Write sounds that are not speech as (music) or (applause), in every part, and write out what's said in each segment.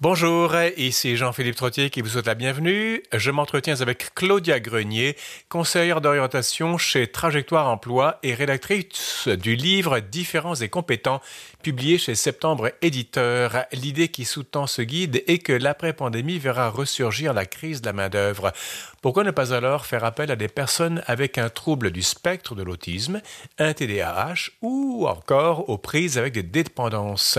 Bonjour, ici Jean-Philippe Trottier qui vous souhaite la bienvenue. Je m'entretiens avec Claudia Grenier, conseillère d'orientation chez Trajectoire Emploi et rédactrice du livre Différents et compétents, publié chez Septembre Éditeur. L'idée qui sous-tend ce guide est que l'après-pandémie verra ressurgir la crise de la main-d'œuvre. Pourquoi ne pas alors faire appel à des personnes avec un trouble du spectre de l'autisme, un TDAH ou encore aux prises avec des dépendances?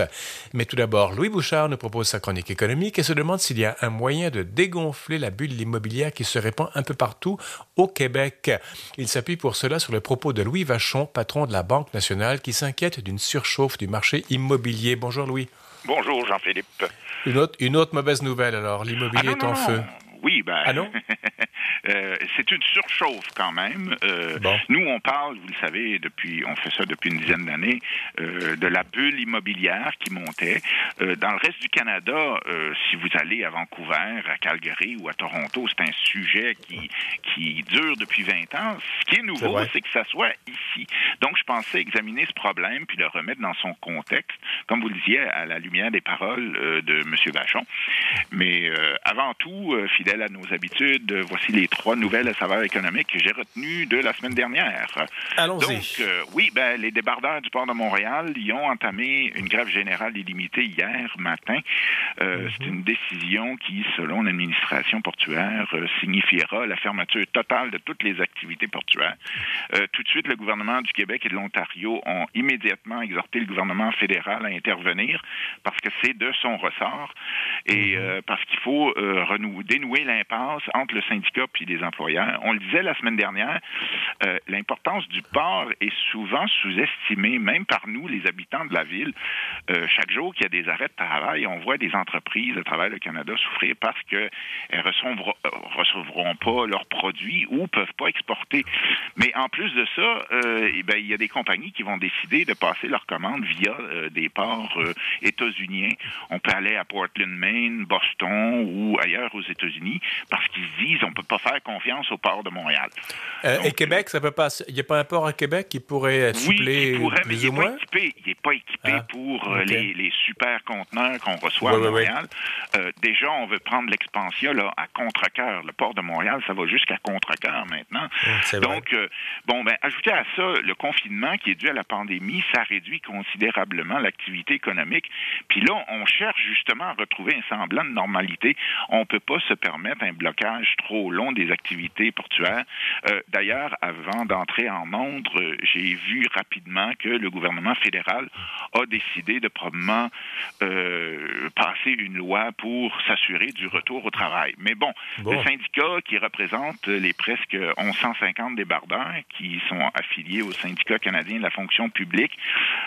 Mais tout d'abord, Louis Bouchard nous propose sa chronique économique et se demande s'il y a un moyen de dégonfler la bulle immobilière qui se répand un peu partout au Québec. Il s'appuie pour cela sur le propos de Louis Vachon, patron de la Banque nationale, qui s'inquiète d'une surchauffe du marché immobilier. Bonjour Louis. Bonjour Jean-Philippe. Une autre, une autre mauvaise nouvelle alors, l'immobilier Ah, est en non, feu. non. Oui, ben. Ah non? (laughs) euh, c'est une surchauffe quand même. Euh, Bon. Nous, on parle, vous le savez, depuis, on fait ça depuis une dizaine d'années, euh, de la bulle immobilière qui montait. Euh, dans le reste du Canada, euh, si vous allez à Vancouver, à Calgary ou à Toronto, c'est un sujet qui, qui dure depuis 20 ans. Ce qui est nouveau, c'est que ça soit ici. Donc, je pensais examiner ce problème puis le remettre dans son contexte, comme vous le disiez, à la lumière des paroles euh, de M. Vachon. Mais euh, avant tout, euh, fidèle à nos habitudes, voici les trois nouvelles à saveur économique que j'ai retenues de la semaine dernière. Allons-y. Donc, euh, oui, ben, les débardeurs du port de Montréal y ont entamé une grève générale illimitée hier matin. Euh, C'est une décision qui, selon l'administration portuaire, euh, signifiera la fermeture totale de toutes les activités portuaires. Tout de suite, le gouvernement du Québec et de l'Ontario ont immédiatement exhorté le gouvernement fédéral à intervenir parce que c'est de son ressort et euh, parce qu'il faut dénouer l'impasse entre le syndicat les employeurs. On le disait la semaine dernière, euh, l'importance du port est souvent sous-estimée, même par nous, les habitants de la ville. Euh, chaque jour qu'il y a des arrêts de travail, on voit des entreprises à travers le Canada souffrir parce qu'elles ne recevront, pas leurs produits ou peuvent pas exporter. Mais en plus de ça, euh, eh ben, il y a des compagnies qui vont décider de passer leurs commandes via des ports états-uniens. On peut aller à Portland, Maine, Boston ou ailleurs aux États-Unis parce qu'ils se disent on peut pas faire confiance au port de Montréal. Euh, donc, et Québec, ça peut pas. Il n'y a pas un port à Québec qui pourrait Oui, suppléer il pourrait, mais plus il ou n'est pas équipé. Il n'est pas équipé Ah, pour euh, les, les super conteneurs qu'on reçoit à. Montréal. Euh, déjà, on veut prendre l'expansion là, à Contrecoeur. Le port de Montréal, ça va jusqu'à Contrecoeur maintenant. Hum. Donc, euh, bon, ben, ajouté à ça, le confinement qui est dû à la pandémie, ça réduit considérablement l'activité économique. Puis là, on cherche justement à retrouver un semblant de normalité. On ne peut pas se permettre un blocage trop long des activités portuaires. Euh, D'ailleurs, avant d'entrer en montre, euh, j'ai vu rapidement que le gouvernement fédéral a décidé de probablement euh, passer une loi pour s'assurer du retour au travail. Mais bon, Bon. le syndicat qui représente les presque 1150 débardeurs qui sont affiliés au syndicat canadien de la fonction publique,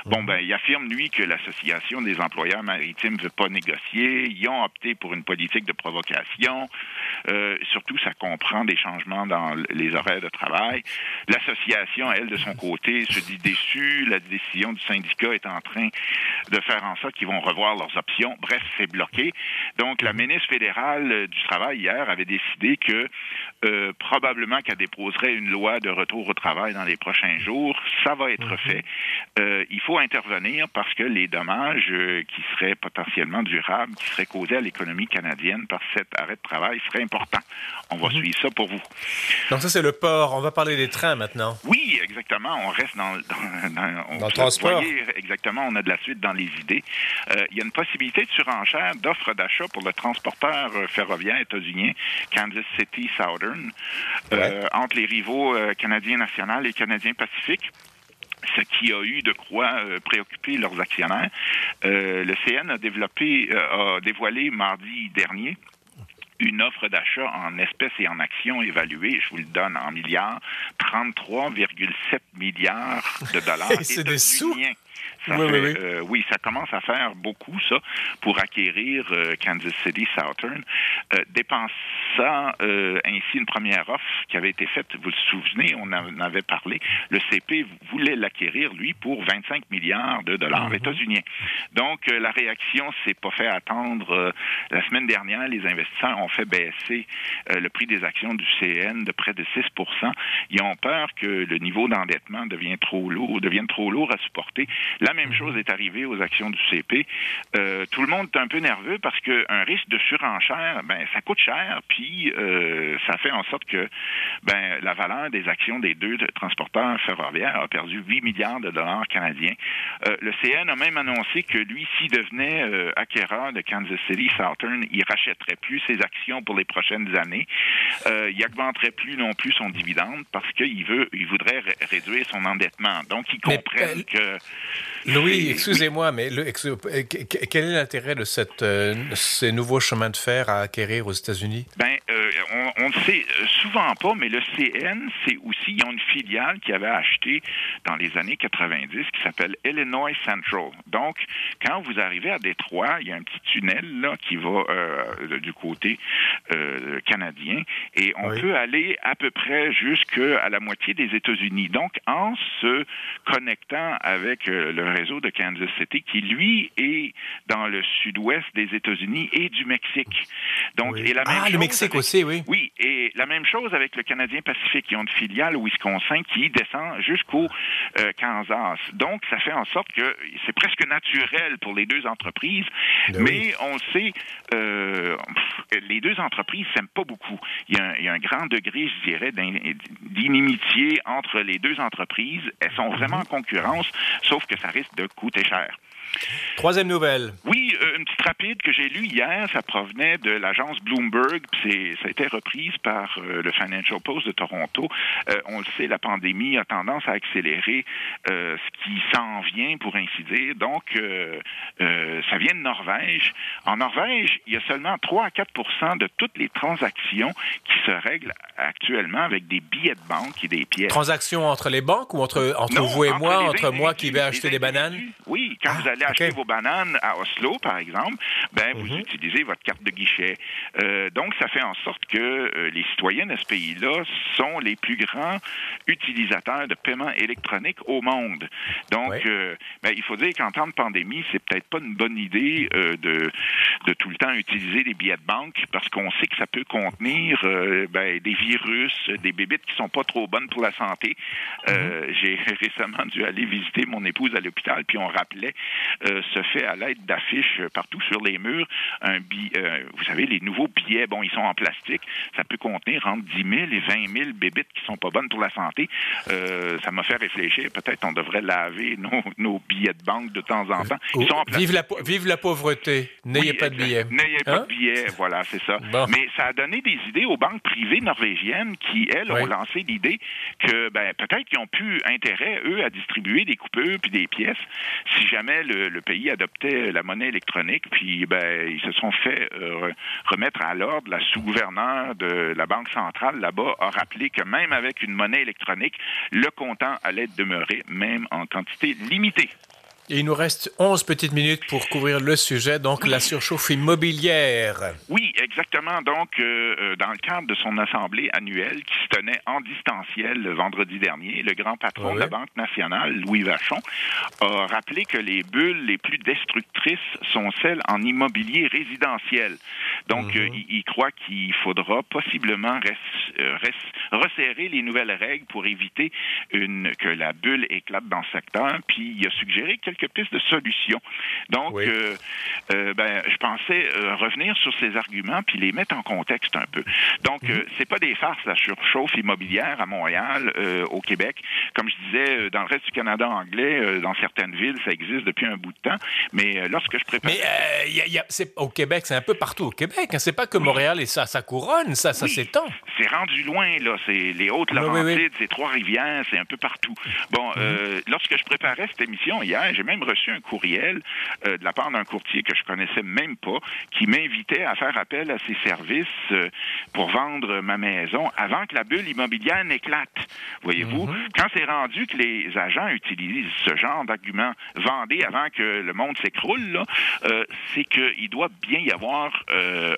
bon, ben, il affirme, lui, que l'Association des employeurs maritimes ne veut pas négocier. Ils ont opté pour une politique de provocation. Euh, surtout, ça comprend des changements dans les horaires de travail. L'association, elle, de son côté, se dit déçue. La décision du syndicat est en train de faire en sorte qu'ils vont revoir leurs options. Bref, c'est bloqué. Donc, la ministre fédérale euh, du Travail, hier, avait décidé que euh, probablement qu'elle déposerait une loi de retour au travail dans les prochains jours. Ça va être fait. Euh, il faut intervenir parce que les dommages qui seraient potentiellement durables, qui seraient causés à l'économie canadienne par cet arrêt de travail seraient importants. On va suivre ça pour vous. Donc, ça, c'est le port. On va parler des trains maintenant. Oui, exactement. On reste dans, dans, dans- on- Dans le transport. voyez, exactement, on a de la suite dans les idées. Euh, il y a une possibilité de surenchère d'offres d'achat pour le transporteur euh, ferroviaire états-unien Kansas City Southern euh, entre les rivaux euh, canadiens national et canadiens pacifique ce qui a eu de quoi euh, préoccuper leurs actionnaires. Euh, le CN a développé, euh, a dévoilé mardi dernier une offre d'achat en espèces et en actions évaluée, je vous le donne en milliards, 33,7 milliards de dollars. (laughs) C'est des sous. Ça Oui, fait, oui, oui. euh, oui, ça commence à faire beaucoup, ça, pour acquérir euh, Kansas City Southern, euh, dépensant euh, ainsi une première offre qui avait été faite, vous le souvenez, on en avait parlé, le CP voulait l'acquérir, lui, pour 25 milliards de dollars Mhm. états-uniens. Donc, la réaction s'est pas fait attendre. La semaine dernière, les investisseurs ont fait baisser le prix des actions du CN de près de 6% Ils ont peur que le niveau d'endettement devienne trop lourd, devienne trop lourd à supporter La même chose est arrivée aux actions du CP. Euh, tout le monde est un peu nerveux parce qu'un risque de surenchère, ben, ça coûte cher, puis euh, ça fait en sorte que ben, la valeur des actions des deux transporteurs ferroviaires a perdu 8 milliards de dollars canadiens. Euh, le CN a même annoncé que lui, s'il devenait euh, acquéreur de Kansas City Southern, il rachèterait plus ses actions pour les prochaines années. Euh, il n'augmenterait plus non plus son dividende parce qu'il veut, il voudrait réduire son endettement. Donc, ils comprennent que Louis, excusez-moi, mais le, quel est l'intérêt de cette, ces nouveaux chemins de fer à acquérir aux États-Unis? Ben, on ne sait souvent pas, mais le CN, c'est aussi, ils ont une filiale qui avait acheté dans les années 90 qui s'appelle Illinois Central. Donc, quand vous arrivez à Détroit, il y a un petit tunnel là qui va euh, du côté euh, canadien et on peut aller à peu près jusqu'à la moitié des États-Unis. Donc, en se connectant avec euh, le réseau de Kansas City, qui lui est dans le sud-ouest des États-Unis et du Mexique. Donc, et la même ah, le Mexique aussi, oui. Oui, et la même chose avec le Canadien Pacifique. Ils ont une filiale au Wisconsin qui descend jusqu'au Kansas. Donc, ça fait en sorte que c'est presque naturel pour les deux entreprises, ben mais on le sait, euh, les deux entreprises s'aiment pas beaucoup. Il y, a un, il y, a un, grand degré, je dirais, d'inimitié entre les deux entreprises. Elles sont vraiment en concurrence, sauf que ça risque de coûter cher. Troisième nouvelle. Oui, euh, une petite rapide que j'ai lue hier, ça provenait de l'agence Bloomberg, puis ça a été reprise par euh, le Financial Post de Toronto. Euh, on le sait, la pandémie a tendance à accélérer ce qui s'en vient, pour ainsi dire. Donc, ça vient de Norvège. En Norvège, il y a seulement 3 à 4% de toutes les transactions qui se règlent actuellement avec des billets de banque et des pièces. Transactions entre les banques ou entre, entre vous et moi, entre moi qui vais acheter des bananes? Oui, quand ah, vous allez acheter vos bananes à Oslo, par exemple, ben, vous mhm. utilisez votre carte de guichet. Euh, donc, ça fait en sorte que euh, les citoyens de ce pays-là sont les plus grands utilisateurs de paiement électronique au monde. Donc, euh, ben, il faut dire qu'en temps de pandémie, c'est peut-être pas une bonne idée de, de tout le temps utiliser des billets de banque parce qu'on sait que ça peut contenir ben, des virus, des bébites qui sont pas trop bonnes pour la santé. Mhm. J'ai (laughs) récemment dû aller visiter mon épouse à l'hôpital, puis on rappelait se fait à l'aide d'affiches partout sur les murs. Un euh, vous savez, les nouveaux billets, bon, ils sont en plastique. Ça peut contenir entre 10 000 et 20 000 bébites qui sont pas bonnes pour la santé. Euh, ça m'a fait réfléchir. Peut-être on devrait laver nos, billets de banque de temps en temps. Ils sont en plastique. Vive la, vive la pauvreté. N'ayez pas de billets. N'ayez pas de hein? billets. Voilà, c'est ça. Mais ça a donné des idées aux banques privées norvégiennes qui, elles, ont lancé l'idée que ben, peut-être qu'ils ont pu intérêt, eux, à distribuer des coupures puis des pièces si jamais le, le, pays adoptait la monnaie électronique, puis ben, ils se sont fait euh, remettre à l'ordre. La sous-gouverneure de la Banque centrale là-bas a rappelé que même avec une monnaie électronique, le comptant allait demeurer même en quantité limitée il nous reste 11 petites minutes pour couvrir le sujet, donc la surchauffe immobilière. Oui, exactement. Donc, euh, euh, dans le cadre de son assemblée annuelle qui se tenait en distanciel le vendredi dernier, le grand patron de la Banque nationale, Louis Vachon, a rappelé que les bulles les plus destructrices sont celles en immobilier résidentiel. Donc, mhm. euh, il, croit qu'il faudra possiblement resserrer les nouvelles règles pour éviter une, que la bulle éclate dans ce secteur. Puis, il a suggéré que quelques pistes de solutions. Donc, euh, euh, ben, je pensais euh, revenir sur ces arguments puis les mettre en contexte un peu. Donc, mhm. c'est pas des farces la surchauffe immobilière à Montréal, au Québec. Comme je disais, dans le reste du Canada anglais, dans certaines villes, ça existe depuis un bout de temps. Mais lorsque je prépare, mais y a, au Québec, c'est un peu partout au Québec. Hein. C'est pas que Montréal et ça, ça couronne, ça, ça s'étend. C'est rendu loin là. C'est les Hautes-Laurentides, c'est Trois-Rivières, c'est un peu partout. Bon, mhm. lorsque je préparais cette émission hier, j'ai même reçu un courriel euh, de la part d'un courtier que je connaissais même pas, qui m'invitait à faire appel à ses services euh, pour vendre ma maison avant que la bulle immobilière n'éclate. Voyez-vous, mhm. quand c'est rendu que les agents utilisent ce genre d'argument, vendez avant que le monde s'écroule, euh, c'est qu'il doit bien y avoir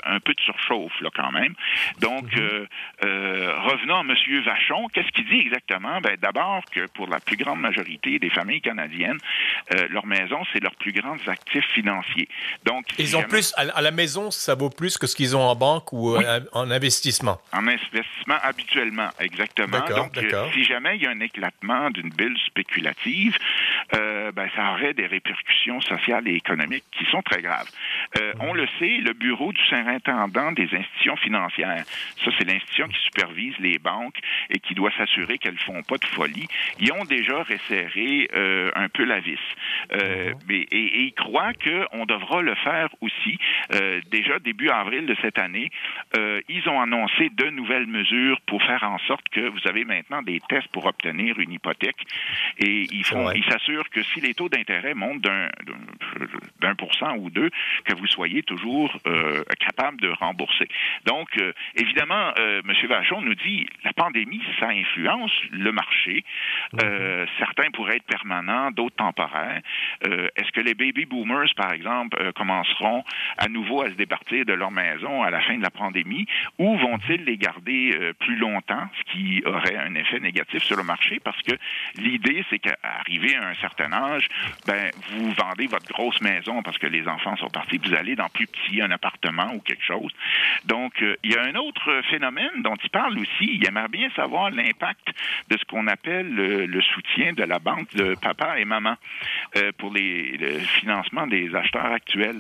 un peu de surchauffe là quand même. Donc, mhm. revenons à M. Vachon. Qu'est-ce qu'il dit exactement? Ben, D'abord que pour la plus grande majorité des familles canadiennes, leur maison, c'est leur plus grand actif financier. Donc, ils ont plus, à la maison, ça vaut plus que ce qu'ils ont en banque ou en investissement? En investissement habituellement, exactement. Donc, si jamais il y a un éclatement d'une bulle spéculative, euh, ben, ça aurait des répercussions sociales et économiques qui sont très graves. Euh, on le sait, le bureau du surintendant des institutions financières, ça c'est l'institution qui supervise les banques et qui doit s'assurer qu'elles font pas de folie, ils ont déjà resserré euh, un peu la vis. Euh, et, et, ils croient qu'on devra le faire aussi. Déjà début avril de cette année, ils ont annoncé de nouvelles mesures pour faire en sorte que vous avez maintenant des tests pour obtenir une hypothèque et ils font, ils s'assurent que si les taux d'intérêt montent d'un d'un pour cent ou deux, que vous soyez toujours euh, capable de rembourser. Donc, euh, évidemment, euh, M. Vachon nous dit la pandémie, ça influence le marché. Euh, certains pourraient être permanents, d'autres temporaires. Est-ce que les baby boomers, par exemple, commenceront à nouveau à se départir de leur maison à la fin de la pandémie? Ou vont-ils les garder plus longtemps, ce qui aurait un effet négatif sur le marché? Parce que l'idée, c'est qu'arrivé à un certain âge, ben, vous vendez votre grosse maison parce que les enfants sont partis, vous allez dans plus petit, un appartement ou quelque chose. Donc, euh, il y a un autre phénomène dont il parle aussi. Il aimerait bien savoir l'impact de ce qu'on appelle le, soutien de la banque de papa et maman euh, pour les, le financement des acheteurs actuels.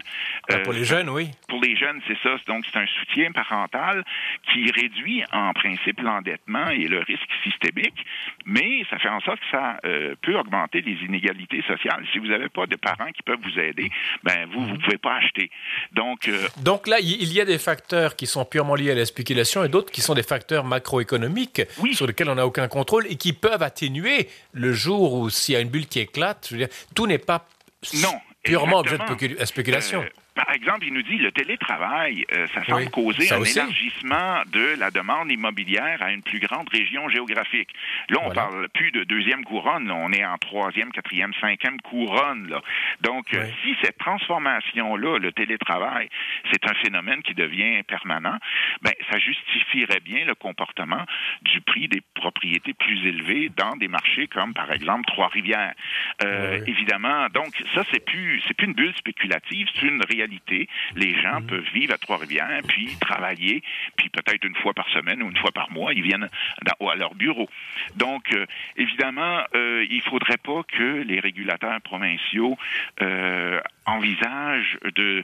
Ah, pour les euh, jeunes, oui. Pour les jeunes, c'est ça. Donc, c'est un soutien parental qui réduit en principe l'endettement et le risque systémique, mais ça fait en sorte que ça peut augmenter les inégalités sociales. Si vous n'avez pas de parents qui peuvent vous aider, ben vous, vous ne pouvez pas acheter. Donc, Donc là, il y a des facteurs qui sont purement liés à la spéculation et d'autres qui sont des facteurs macroéconomiques sur lesquels on n'a aucun contrôle et qui peuvent atténuer le jour où s'il y a une bulle qui éclate. Je veux dire, tout n'est pas non, purement objet de spéculation. Euh, exemple, il nous dit le télétravail, euh, ça semble causer un élargissement de la demande immobilière à une plus grande région géographique. Là, on parle plus de deuxième couronne, on est en troisième, quatrième, cinquième couronne. Là. Donc, euh, si cette transformation-là, le télétravail, c'est un phénomène qui devient permanent, ben, ça justifierait bien le comportement du prix des propriétés plus élevées dans des marchés comme, par exemple, Trois-Rivières. Euh, évidemment, donc ça, c'est plus, c'est plus une bulle spéculative, c'est une réalité les gens mhm. peuvent vivre à Trois-Rivières, puis travailler, puis peut-être une fois par semaine ou une fois par mois, ils viennent à leur bureau. Donc, euh, évidemment, euh, il ne faudrait pas que les régulateurs provinciaux euh, envisagent de,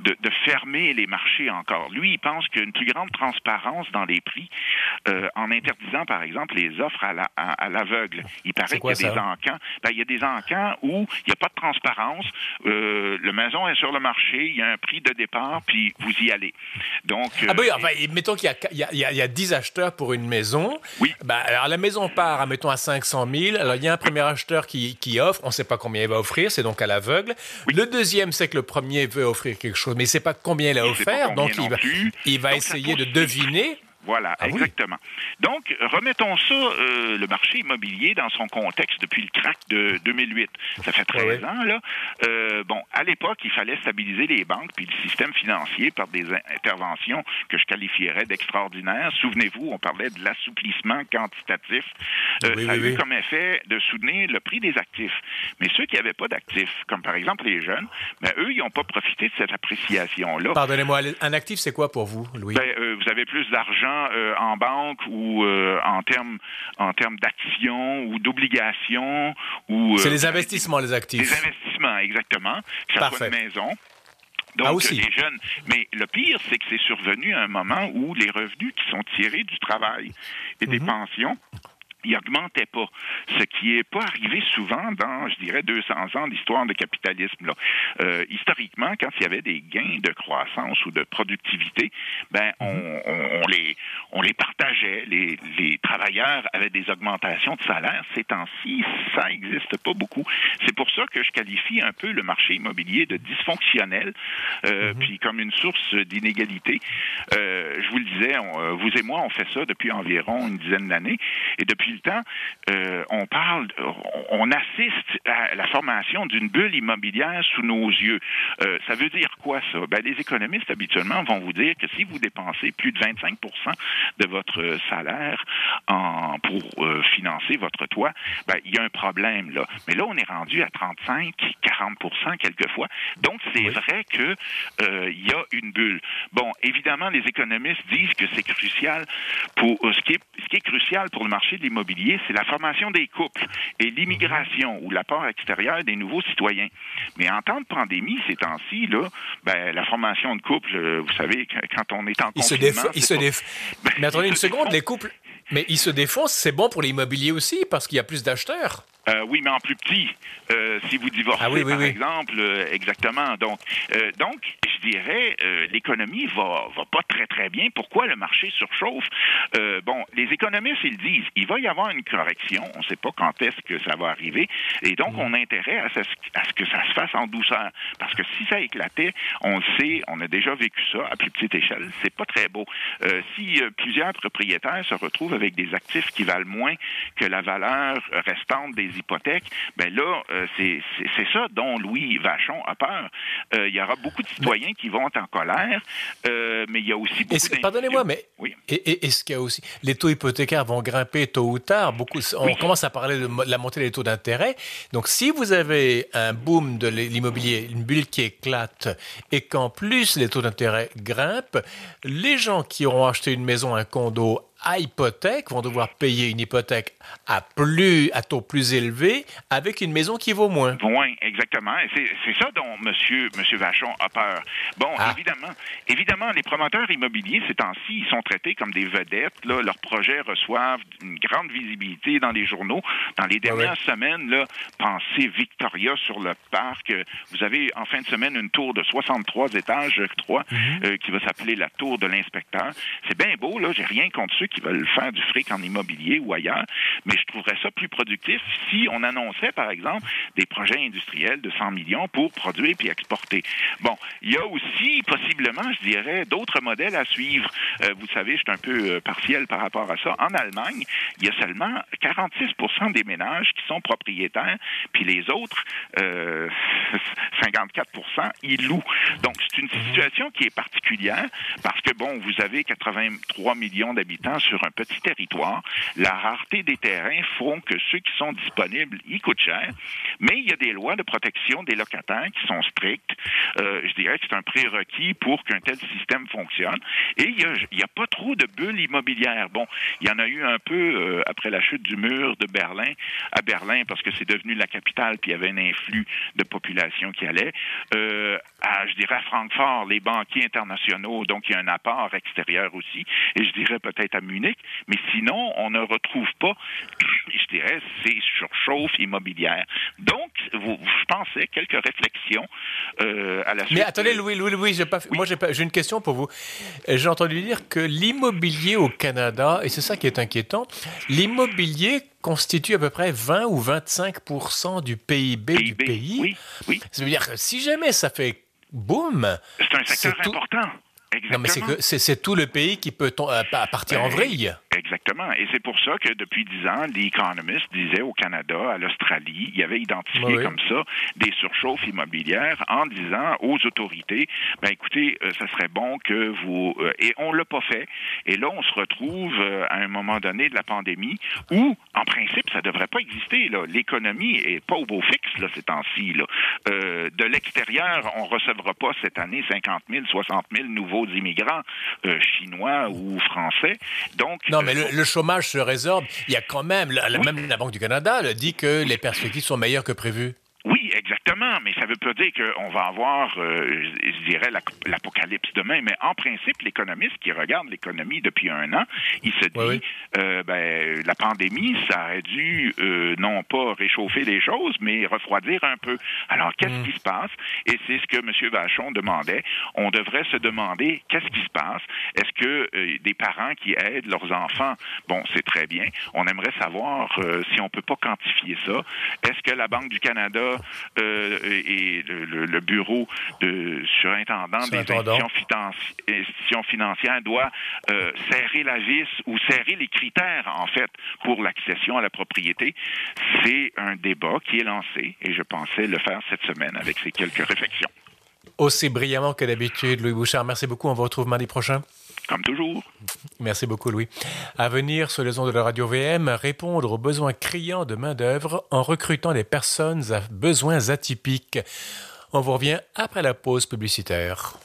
de, fermer les marchés encore. Lui, il pense qu'une plus grande transparence dans les prix, en interdisant, par exemple, les offres à l'aveugle. il paraît qu'il y a des encans. Ben, il y a des encans où il n'y a pas de transparence. le maison est sur le marché il y a un prix de départ, puis vous y allez. Donc, ah ben mettons qu'il y, y, a 10 acheteurs pour une maison. Oui. Ben, alors la maison part, mettons, à 500 000. Alors il y a un premier acheteur qui, qui offre, on ne sait pas combien il va offrir, c'est donc à l'aveugle. Le deuxième, c'est que le premier veut offrir quelque chose, mais il ne sait pas combien il a offert, donc il va, il va essayer de deviner. Voilà, ah exactement. Donc, remettons ça, euh, le marché immobilier, dans son contexte depuis le crack de 2008. Ça fait 13 ans, là. Euh, bon, à l'époque, il fallait stabiliser les banques puis le système financier par des interventions que je qualifierais d'extraordinaires. Souvenez-vous, on parlait de l'assouplissement quantitatif. Euh, ça a eu comme effet de soutenir le prix des actifs. Mais ceux qui n'avaient pas d'actifs, comme par exemple les jeunes, ben, eux, ils n'ont pas profité de cette appréciation-là. Pardonnez-moi, un actif, c'est quoi pour vous, Louis? Ben, vous avez plus d'argent euh, en banque ou euh, en termes en termes d'actions ou d'obligations ou euh, c'est les investissements les actifs. Les investissements exactement. Que ça soit une maison. Donc, ah, aussi. les jeunes. Mais le pire, c'est que c'est survenu à un moment où les revenus qui sont tirés du travail et des mhm. pensions il n'augmentait pas, ce qui n'est pas arrivé souvent dans, je dirais, 200 ans d'histoire de capitalisme. Là. Euh, historiquement, quand il y avait des gains de croissance ou de productivité, ben on, mhm. on, on les on les partageait. Les, les, travailleurs avaient des augmentations de salaire. Ces temps-ci, ça n'existe pas beaucoup. C'est pour ça que je qualifie un peu le marché immobilier de dysfonctionnel, euh, mhm. puis comme une source d'inégalité. Euh, je vous le disais, on, euh, vous et moi, on fait ça depuis environ une dizaine d'années, et depuis résultat, euh, on parle, on assiste à la formation d'une bulle immobilière sous nos yeux. Euh, ça veut dire quoi ça? Ben, les économistes habituellement vont vous dire que si vous dépensez plus de 25% de votre salaire en, pour euh, financer votre toit, ben, il y a un problème là. Mais là, on est rendu à 35, 40% quelquefois. Donc c'est vrai que il y a une bulle. Bon, évidemment, les économistes disent que c'est crucial pour ce qui est ce qui est crucial pour le marché de l'immobilier, c'est la formation des couples et l'immigration ou l'apport extérieur des nouveaux citoyens. Mais en temps de pandémie, ces temps-ci, là, ben, la formation de couples, euh, vous savez, quand on est en il Se il se (laughs) ben, mais attendez une seconde, les couples, mais ils se défoncent, c'est bon pour l'immobilier aussi parce qu'il y a plus d'acheteurs. Euh, oui, mais en plus petit. Euh, si vous divorcez, ah par exemple, euh, exactement. Donc, donc, je dirais, l'économie va, va pas très très bien. Pourquoi le marché surchauffe? Bon, les économistes ils disent, il va y avoir une correction. On ne sait pas quand est-ce que ça va arriver, et donc mm. on a intérêt à, ce que ça se fasse en douceur, parce que si ça éclatait, on le sait, on a déjà vécu ça à plus petite échelle. C'est pas très beau. si plusieurs propriétaires se retrouvent avec des actifs qui valent moins que la valeur restante des hypothèques, ben là, euh, c'est ça dont Louis Vachon a peur. Euh, il y aura beaucoup de citoyens qui vont être en colère, euh, mais il y a aussi beaucoup Pardonnez-moi, mais oui. est-ce qu'il y a aussi... Les taux hypothécaires vont grimper tôt ou tard? Beaucoup, on commence à parler de la montée des taux d'intérêt. Donc, si vous avez un boom de l'immobilier, une bulle qui éclate, et qu'en plus les taux d'intérêt grimpent, les gens qui auront acheté une maison, un condo à hypothèque vont devoir payer une hypothèque à plus à taux plus élevé avec une maison qui vaut moins. Moins, exactement. c'est ça dont Monsieur Monsieur Vachon a peur. Bon, ah. évidemment, évidemment, les promoteurs immobiliers ces temps-ci, ils sont traités comme des vedettes. Là, leurs projets reçoivent une grande visibilité dans les journaux. Dans les dernières semaines, là, pensez Victoria sur le parc. Vous avez en fin de semaine une tour de 63 étages, je crois, mhm. euh, qui va s'appeler la tour de l'inspecteur. C'est bien beau, là. J'ai rien contre ceux qui veulent faire du fric en immobilier ou ailleurs, mais je trouverais ça plus productif si on annonçait, par exemple, des projets industriels de 100 millions pour produire puis exporter. Bon, il y a aussi possiblement, je dirais, d'autres modèles à suivre. Euh, vous savez, je suis un peu euh, partiel par rapport à ça. En Allemagne, il y a seulement 46% des ménages qui sont propriétaires, puis les autres, euh, 54 ils louent. Donc, c'est une mhm. situation qui est particulière parce que, bon, vous avez 83 millions d'habitants sur un petit territoire. La rareté des terrains font que ceux qui sont disponibles, ils coûtent cher, mais il y a des lois de protection des locataires qui sont strictes. Euh, je dirais que c'est un prérequis pour qu'un tel système fonctionne. Et il n'y a, pas trop de bulles immobilières. Bon, il y en a eu un peu euh, après la chute du mur de Berlin à Berlin parce que c'est devenu la capitale, puis il y avait un influx de population qui allait. Euh, à, je dirais à Francfort, les banquiers internationaux, donc il y a un apport extérieur aussi. Et je dirais peut-être à mais sinon, on ne retrouve pas, je dirais, ces surchauffes immobilières. Donc, vous, je pensais quelques réflexions euh, à la suite. Mais attendez, Louis, Louis, Louis, j'ai pas, moi j'ai une question pour vous. J'ai entendu dire que l'immobilier au Canada, et c'est ça qui est inquiétant, l'immobilier constitue à peu près 20 ou 25% du PIB, du pays. Oui, oui. Ça veut dire que si jamais ça fait boum, c'est un secteur important. Non, mais c'est tout le pays qui peut euh, partir en ben, vrille. Exactement. Et c'est pour ça que depuis dix ans, les économistes disaient au Canada, à l'Australie, il y avait identifié comme ça des surchauffes immobilières en disant aux autorités, ben écoutez, euh, ça serait bon que vous... Euh, et on l'a pas fait. Et là, on se retrouve à un moment donné de la pandémie où, en principe, ça devrait pas exister. L'économie est pas au beau fixe là, ces temps-ci. de l'extérieur, on recevra pas cette année 50 000, 60 000 nouveaux immigrants euh, chinois ou français. Donc, non, mais euh, le, chômage se résorbe. Il y a quand même, même la Banque du Canada dit que les perspectives sont meilleures que prévues. Exactement, mais ça ne veut pas dire qu'on va avoir, euh, je dirais, l'apocalypse demain. Mais en principe, l'économiste qui regarde l'économie depuis un an, il se dit, Euh, ben, la pandémie, ça aurait dû euh, non pas réchauffer les choses, mais refroidir un peu. Alors, qu'est-ce mm. qui se passe? Et c'est ce que M. Vachon demandait. On devrait se demander qu'est-ce qui se passe? Est-ce que euh, des parents qui aident leurs enfants, bon, c'est très bien. On aimerait savoir si on peut pas quantifier ça. Est-ce que la Banque du Canada et le, bureau de surintendant des institutions, financières doit serrer la vis ou serrer les critères, en fait, pour l'accession à la propriété. C'est un débat qui est lancé et je pensais le faire cette semaine avec ces quelques réflexions. Aussi brillamment que d'habitude, Louis Bouchard. Merci beaucoup. On vous retrouve mardi prochain. Comme toujours. Merci beaucoup, Louis. À venir sur les ondes de la radio VM, répondre aux besoins criants de main-d'œuvre en recrutant des personnes à besoins atypiques. On vous revient après la pause publicitaire.